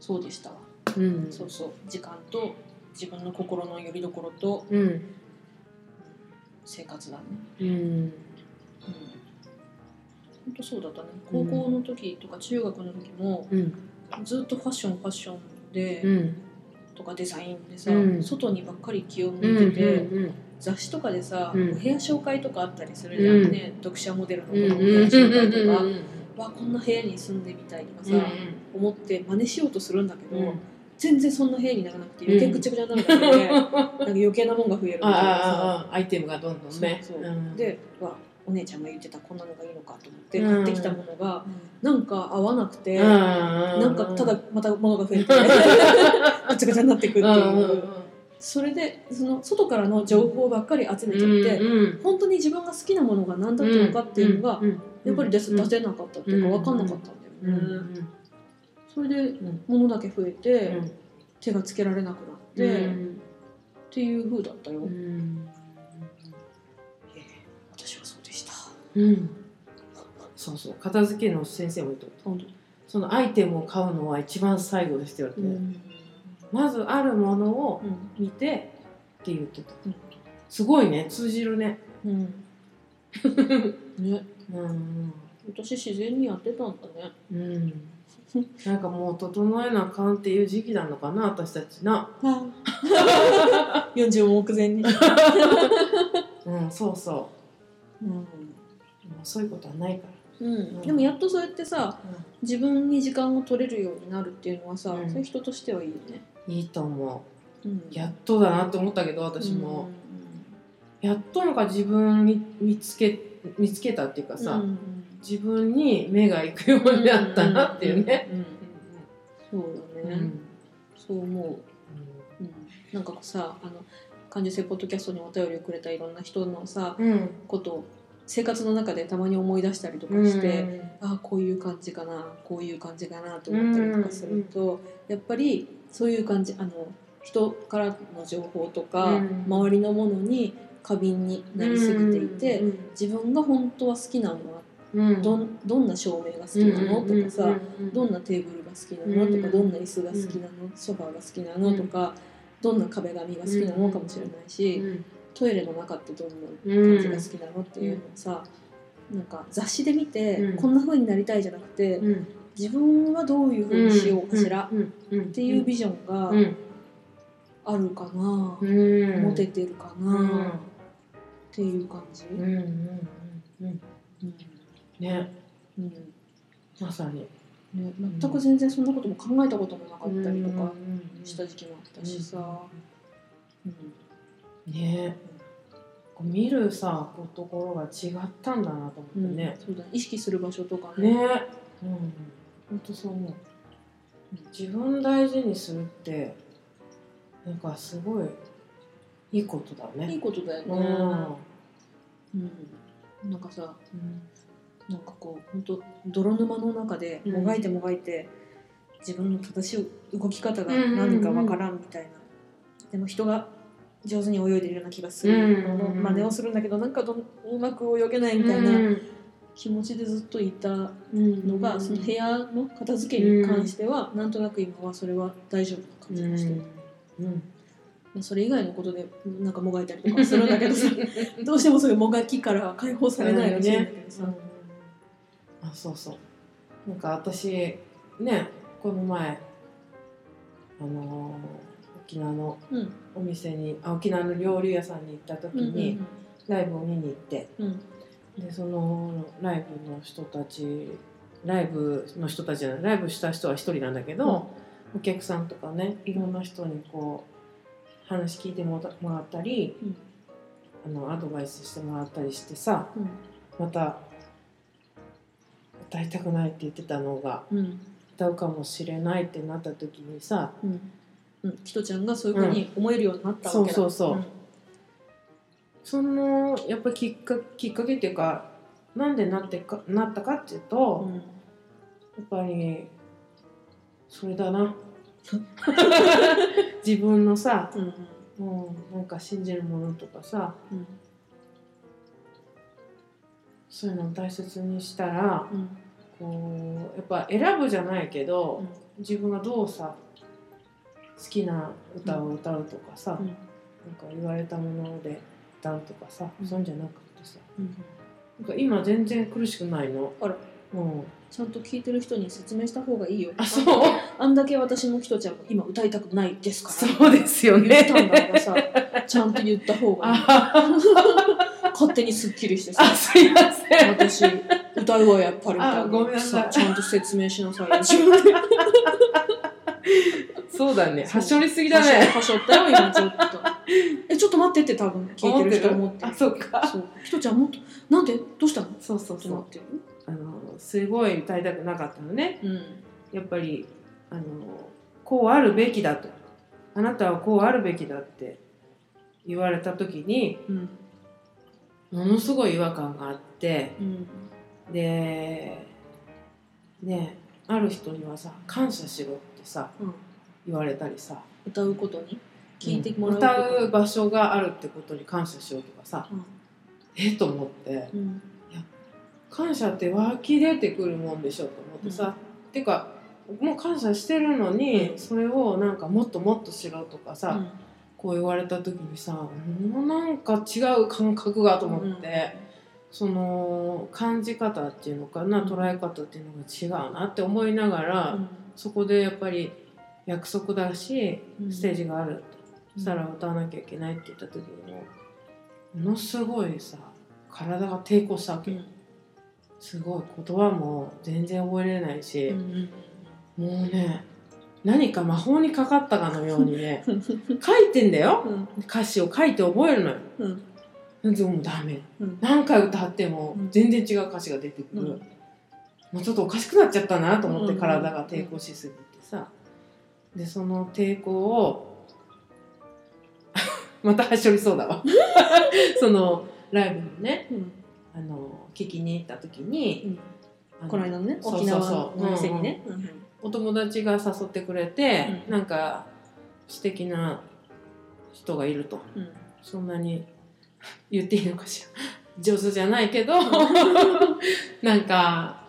そうでしたわ、うん。そうそう。時間と自分の心の拠り所とうん。生活だね。うん。うん。本当そうだったね。高校の時とか中学の時もうん。ずっとファッションファッションで、うん。とかデザインでさ、うん。外にばっかり気をうん向いてて、うん雑誌とかでさ、うん。部屋紹介とかあったりするじゃん、うん。ね読者モデルの子うんの部屋紹介とか、うんわこんな部屋に住んでみたいとかさ、うん思って真似しようとするんだけど、うん。全然そんな部屋にならなくて余計ぐちゃぐちゃになるだけで、なんか余計なもんが増えるみたいなさ。アイテムがどんどんね。そう。そううん。でわお姉ちゃんが言ってたこんなのがいいのかと思ってうん買ってきたものがなんか合わなくて、ななんかただまた物が増えてぐちゃぐちゃになっていくっていう、それでその外からの情報ばっかり集めちゃって、本当に自分が好きなものが何だったのかっていうのが、やっぱり出せなかったっていうか分かんなかったんだよね、それで物だけ増えて、手がつけられなくなって、っていう風だったよ、ええ私はそうでした。そうそう。片付けの先生も言ってたそのアイテムを買うのは一番最後ですって言われて、まずあるものを見てって言ってた、うん。すごいね。通じるね。うん、ね。うん。私自然にやってたんだね。うん なんかもう整えなあかんっていう時期なのかな私たちな。40目前に、うんそうそう。ん。うもうそういうことはないから。うん、でもやっとそうやってさ自分に時間を取れるようになるっていうのはさ、うん。そういう人としてはいいよね、いいと思う。ん、うやっとだなって思ったけど私も、やっとなんか自分に見つけ見つけたっていうかさ、うん自分に目が行くようになったなっていうね。そうだね、うんそう思う、うん、なんかさあの感受性ポッドキャストにお便りをくれたいろんな人のさうんこと生活の中でたまに思い出したりとかして、ああこういう感じかなこういう感じかなと思ったりとかすると、やっぱりそういう感じあの人からの情報とか、うん周りのものに過敏になりすぎていて、自分が本当は好きなのはどんどんな照明が好きなの、とかさ、どんなテーブルが好きなの、うん。とかどんな椅子が好きなの、ソファーが好きなの、とかどんな壁紙が好きなのかもしれないし、トイレの中ってどんな感じが好きなの？っていうのをさ、なんか雑誌で見て、うん。こんな風になりたいじゃなくて、うん。自分はどういう風にしようかしら、っていうビジョンがうん。あるかな、うん。持ててるかな、うん。っていう感じ。うんうんうんうん。うんね。うん。まさに。ね、全く全然そんなことも考えたこともなかったりとかした時期もあったしさ、うんね。見るさところが違ったんだなと思ってね、そうだ意識する場所とかね。ね。うん。本当そう思う。自分大事にするってなんかすごいいいことだね。いいことだよね、うん。うん、なんかさなんかこう本当泥沼の中でもがいてもがいて、自分の正しい動き方が何かわからんみたいな、でも人が上手に泳いでるような気がする。のの真似をするんだけどなんかどんうまく泳げないみたいな気持ちでずっといたのが、その部屋の片付けに関しては、なんとなく今はそれは大丈夫な感じがしてる、うん。まあそれ以外のことでなんかもがいたりとかするんだけどさ どうしてもそういうもがきからは解放されないらしいん。だけどさ、あそうそう。なんか私ねこの前あのー沖縄のうん。お店にあ沖縄の料理屋さんに行った時にライブを見に行って。うん。うんでそのライブの人たちライブの人たちじゃないライブした人は一人なんだけど、お客さんとかねいろんな人にこう話聞いてもらったり、あのアドバイスしてもらったりしてさうん。また歌いたくないって言ってたのがうん。歌うかもしれないってなった時にさうん。うん。キトちゃんがそういうふうに思えるようになったわけだ、そうそうそう。そのやっぱきっかきっかけっていうかなんでなってかなったかっていうと、うん。やっぱりそれだな。自分のさ、うん。うん、なんか信じるものとかさうん。そういうのを大切にしたらうんこうやっぱ選ぶじゃないけど、うん。自分がどうさ好きな歌を歌うとかさ、うん。なんか言われたもので歌うとかさ、うん。そんじゃなくてさうん。なんか今全然苦しくないの？あら。うん、ちゃんと聞いてる人に説明した方がいいよ。あそう？あんだけ私もキトちゃんも今歌いたくないですから。そうですよ言ったんだね。からさちゃんと言った方がいい。あ勝手にすっきりしてさ。あすいません。私歌うわやっぱりみたあごめんなさい。ちゃんと説明しなさい。よ自分でそう。だね。はしょりすぎだはしょね。はしょったよ今ちょっと。えちょっと待ってって多分。聞いてる人思って。るあ、そうか。そう。ひとちゃんもっと。なんで？どうしたの？っそうそう。そなって。るあのすごい歌いたくなかったのね。うん。やっぱりあのこうあるべきだと。あなたはこうあるべきだって。言われた時にうん。ものすごい違和感があって。うんでねある人にはさ感謝しろってさうん。言われたりさ。歌うことに？聞いてもらう歌う場所があるってことに感謝しようとかさ。うん。え？っと思って。うん。感謝って湧き出てくるもんでしょと思ってさ、てかもう感謝してるのに、うん。それをなんかもっともっとしろとかさ、うん。こう言われた時にさもうなんか違う感覚がと思って、その感じ方っていうのかな、うん。捉え方っていうのが違うなって思いながら、うん。そこでやっぱり約束だしうん。ステージがあるそしたら歌わなきゃいけないって言った時にもものすごいさ体が抵抗したわけ、うん。すごい言葉も全然覚えれないし、うんもうね何か魔法にかかったかのようにねうん 書いてんだよ。うん。歌詞を書いて覚えるのよ。うんでもダメ。うん。何回歌ってもうん。全然違う歌詞が出てくる、うん。もうちょっとおかしくなっちゃったなと思ってうん。体が抵抗しすぎてさ。でその抵抗を またはしょりそうだわ。そのライブのねうん。あの聞きに行った時に、あのこの間のね沖縄のお店にね。お友達が誘ってくれて、うん。なんか素敵な人がいると。うん。そんなに言っていいのかしら。上手じゃないけど なんか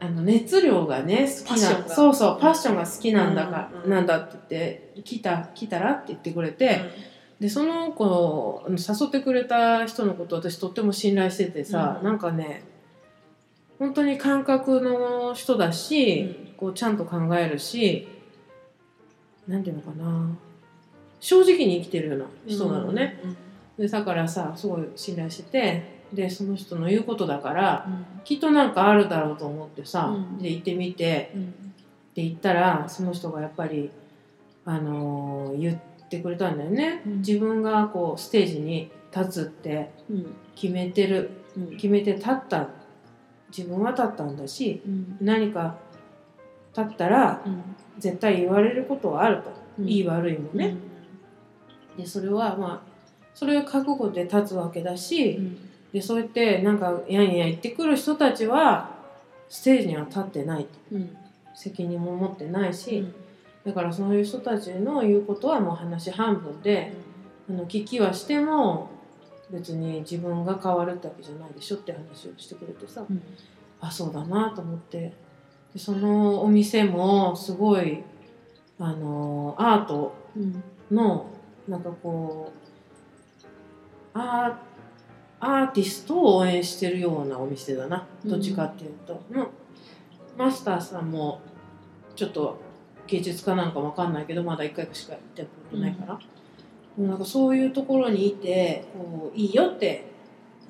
あの熱量がね好きなそうそうパッションが好きなんだか、うんうんなんだって言って来た来たらって言ってくれて、でその子あの誘ってくれた人のこと私とっても信頼しててさ、うん。なんかね本当に感覚の人だし、こうちゃんと考えるしなんていうのかな正直に生きてるような人なのね、でだからさすごい信頼しててでその人の言うことだからきっとなんかあるだろうと思ってさ、うん。で行ってみてうん。うんって言ったらその人がやっぱり、あのー言ってくれたんだよね、うん。自分がこうステージに立つってうん。決めてるうん。決めて立った自分は立ったんだしうん。何か立ったらうん。絶対言われることはあると、うん。いい悪いもね、でそれはまあそれを覚悟で立つわけだし、うん。でそうやってなんかやんや言ってくる人たちはステージには立ってないうん。責任も持ってないし、うん。だからそういう人たちの言うことはもう話半分で、あの聞きはしても別に自分が変わるってわけじゃないでしょって話をしてくれてさ、うん。あそうだなと思って。でそのお店もすごいあのアートうん。のなんかこうアーアーティストを応援してるようなお店だな。どっちかっていうと、うん。マスターさんもちょっと芸術家なんかわかんないけどまだ1回しか行ったことないから、もうなんかそういうところにいてこういいよって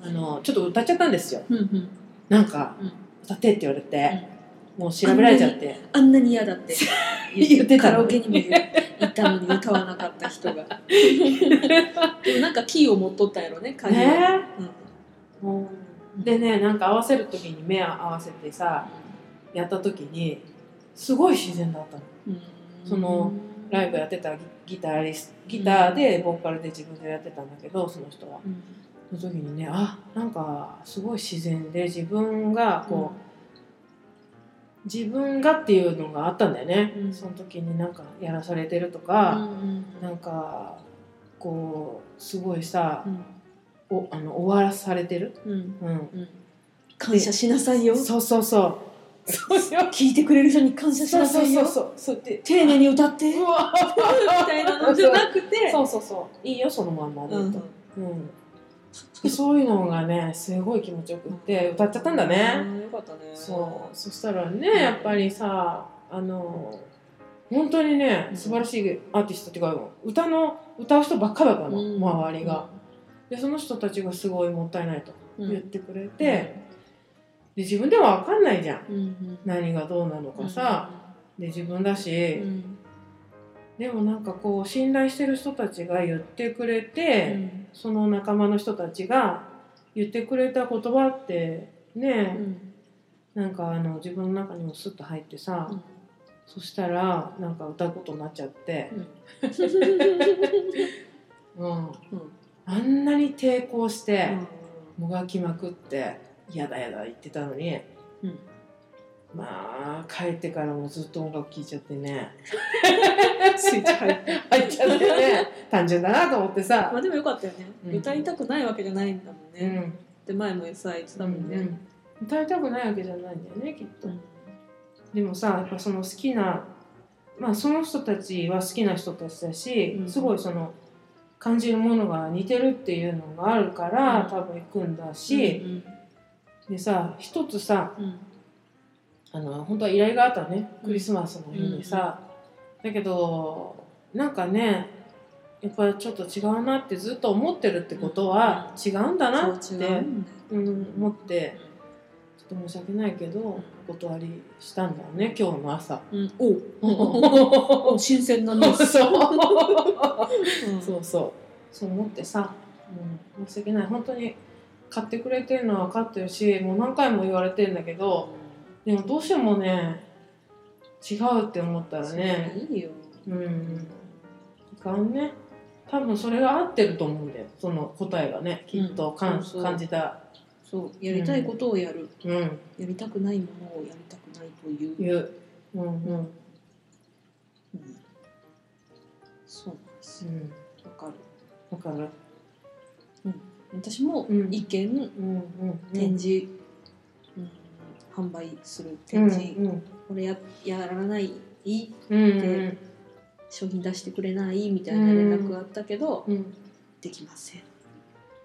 あのちょっと歌っちゃったんですよ。うんうん。なんか、うん。歌ってって言われて、もう調べられちゃって。あんなに嫌だって。言ってたのカラオケにも行ったのに歌わなかった人が。でもなんかキーを持っとったんやろね鍵をねううでねなんか合わせる時に目合わせてさやった時にすごい自然だったの。うん。そのライブやってたギギタリスギターでボーカルで自分でやってたんだけどその人は。うん。その時にねあなんかすごい自然で自分がこう、自分がっていうのがあったんだよね、うん。その時になんかやらされてるとうか、んなんかこうすごいさう、ん。おあの終わらされてる、うん。うん、感謝しなさいよ。そうそうそう。聞いてくれる人に感謝しそうそうなさいよそう。そう。で丁寧に歌って。みたいなのじゃなくて。そうそうそう。いいよそのまんまで。うん。と、うん そういうのがねすごい気持ちよくって歌っちゃったんだね、うんよかったね。そう。そしたらねやっぱりさあの本当にね素晴らしいアーティストっていうか歌の歌う人ばっかだったの、うん。周りが。でその人たちがすごいもったいないとうん。言ってくれて、で自分では分かんないじゃん。何がどうなのかさ、で自分だし、うん。でもなんかこう信頼してる人たちが言ってくれうて、んその仲間の人たちが言ってくれた言葉ってね、なんかあの自分の中にもスッと入ってさ、うん。そしたらなんか歌うことになっちゃって、うん。うん。あんなに抵抗してうもがきまくって「嫌だ嫌だ」言ってたのに、うんまあ帰ってからもずっと音楽聴いちゃってね。ん スイッチ入っちゃってね。単純だなと思ってさ。ま。あでもよかったよね。うん。歌いたくないわけじゃないんだもんうねん。で前もさ言ってたもんね。うん歌いたくないわけじゃないんだよねきっと。うん。でもさやっぱその好きなまあその人たちは好きな人たちだし、うん。すごいその感じるものが似てるっていうのがあるから、うん。多分行くんだし、うん。でさ一つさうんあの本当は依頼があったね。クリスマスの日にさ、だけどなんかねやっぱちょっと違うなってずっと思ってるってことは違うんだなって、思ってちょっと申し訳ないけどお断りしたんだよね今日の朝。うん。お 新鮮なニュースそう。うん。そうそう。そう思ってさ、うん、申し訳ない。本当に買ってくれてるのは分かってるしもう何回も言われてるんだけどでもどうしてもね違うって思ったらね。いいよ。うん。いかんね多分それが合ってると思うんだよ。その答えがねきっとかん、うんそうそう。感じた。そう。やりたいことをやる。うん。やりたくないものをやりたくないという。言う。うんうん。うん。そうなんですうん。わかる。わかる。私もうん。一見うんうん展示、うん販売するうん展示、うんこれややらないうんうん商品出してくれないみたいな連絡があったけど、うん。できませんっ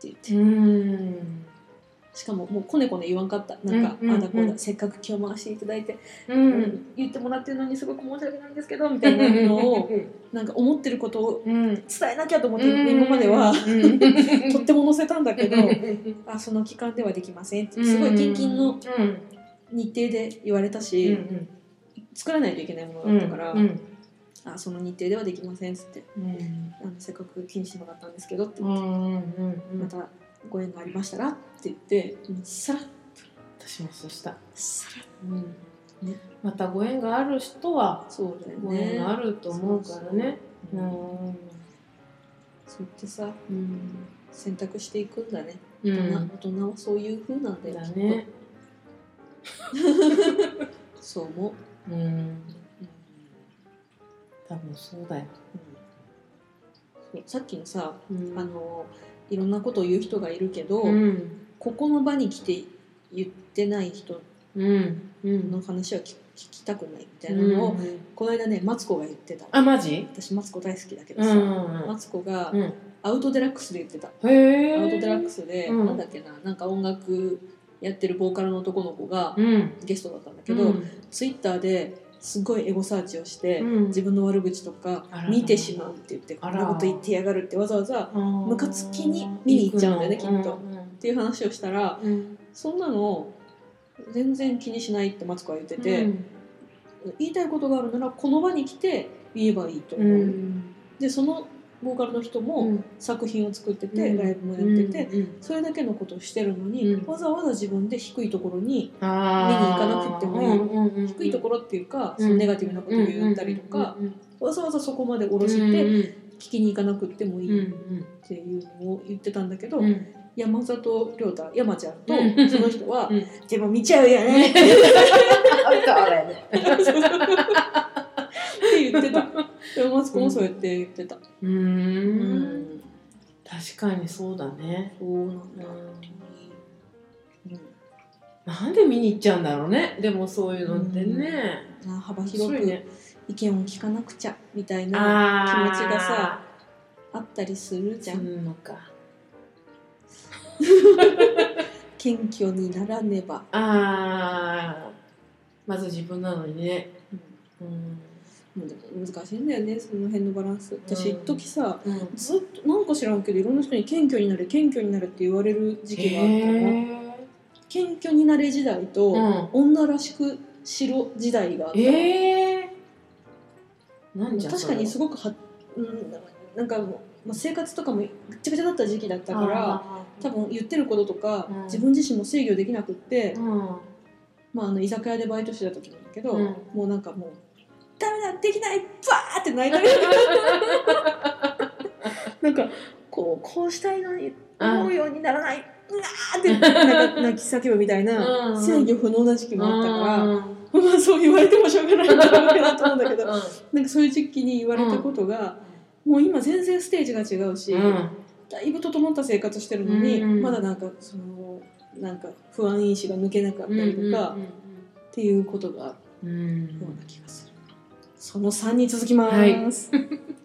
て言って、うん。しかももうこねこね言わんかった。なんか、うんうんあだこうだ、うんせっかく今日回していただいて、ううん言ってもらってるのにすごく申し訳ないんですけどみたいなのをなんか思ってることをうん。伝えなきゃと思って今までは とっても載せたんだけどあその期間ではできませんって。すごい近々の日程で言われたし、作らないといけないものだったから、うんあその日程ではできませんっつってうん。あのせっかく気にしてもらったんですけどってう言って、んうんまたご縁がありましたらって言ってさらっ私もそうした、さらっうんね。またご縁がある人はそうだよご縁ねがあると思うからね。そううんうん。そう言ってさうん。選択していくんだね、う大人ん大人はそういう風なんだよねそう思う、うん。うん多分そうだよ。そうさっきのさうん。あのいろんなことを言う人がいるけど、うん。ここの場に来て言ってない人の話は聞聞きたくないみたいなのを、うん。この間ねマツコが言ってた。あマジ？私マツコ大好きだけどうさ、んマツコがうん。アウトデラックスで言ってた、へえアウトデラックスで、うん。なんだっけななんか音楽やってるボーカルの男の子がうん。ゲストだったんだけど、うん。ツイッターですごいエゴサーチをして、うん。自分の悪口とか見てしまうって言ってこんなこと言ってやがるってわざわざムムカつきに見に行っちゃうんだよねきっと。っていう話をしたらうん。そんなの全然気にしないってマツコは言ってて、うん。言いたいことがあるならこの場に来て言えばいいとう。思う、ん。でそのボーカルの人も作品を作ってて、うん。ライブもやってて、うん。それだけのことをしてるのに、うん。わざわざ自分で低いところにあ見に行かなくてもいい。い低いところっていうか、うん。そのネガティブなことを言ったりとか、わざわざそこまで下ろして聞きに行かなくてもいいっていうのを言ってたんだけど、山里亮太山ちゃんとうん。その人はうん「でも見ちゃうよね」って言ってたでもマツコもそうやって言ってた、ううん。ん確かにそうだね。そうなんだ、うん。うんなんで見に行っちゃうんだろうね。でもそういうのってね、な幅面広く意見を聞かなくちゃみたいな気持ちがさあったりするじゃすんんのか。謙虚にならねば、ああまず自分なのにね。うん。もうでも難しいんだよねその辺のバランス。私うん。一時さうん。ずっとなんか知らんけどいろんな人に謙虚になれ謙虚になれって言われる時期があったの。へ謙虚になれ時代と、うん。女らしくしろ時代があった確かにすごくは、うん、なんかまあ、生活とかもぐっちゃぐちゃだった時期だったから多分言ってることとか、うん。自分自身も制御できなくって、うん。まあ、あの居酒屋でバイトしてた時なんだけど、うん。もうなんかもう「ダメだできないバー!」って泣いたり なんかこうこうしたいのに思うようにならない、うわーってなんか泣き叫ぶみたいな、うん。制御不能な時期もあったから、うん。まあそう言われてもしょうがないんだろうけどと思うんだけどうなんかそういう時期に言われたことが、もう今全然ステージが違うし、ん。だいぶ整った生活してるのに、うん。まだなんかそのなんか不安因子が抜けなかったりとか、っていうことがうんような気がする。その3に続きます。はい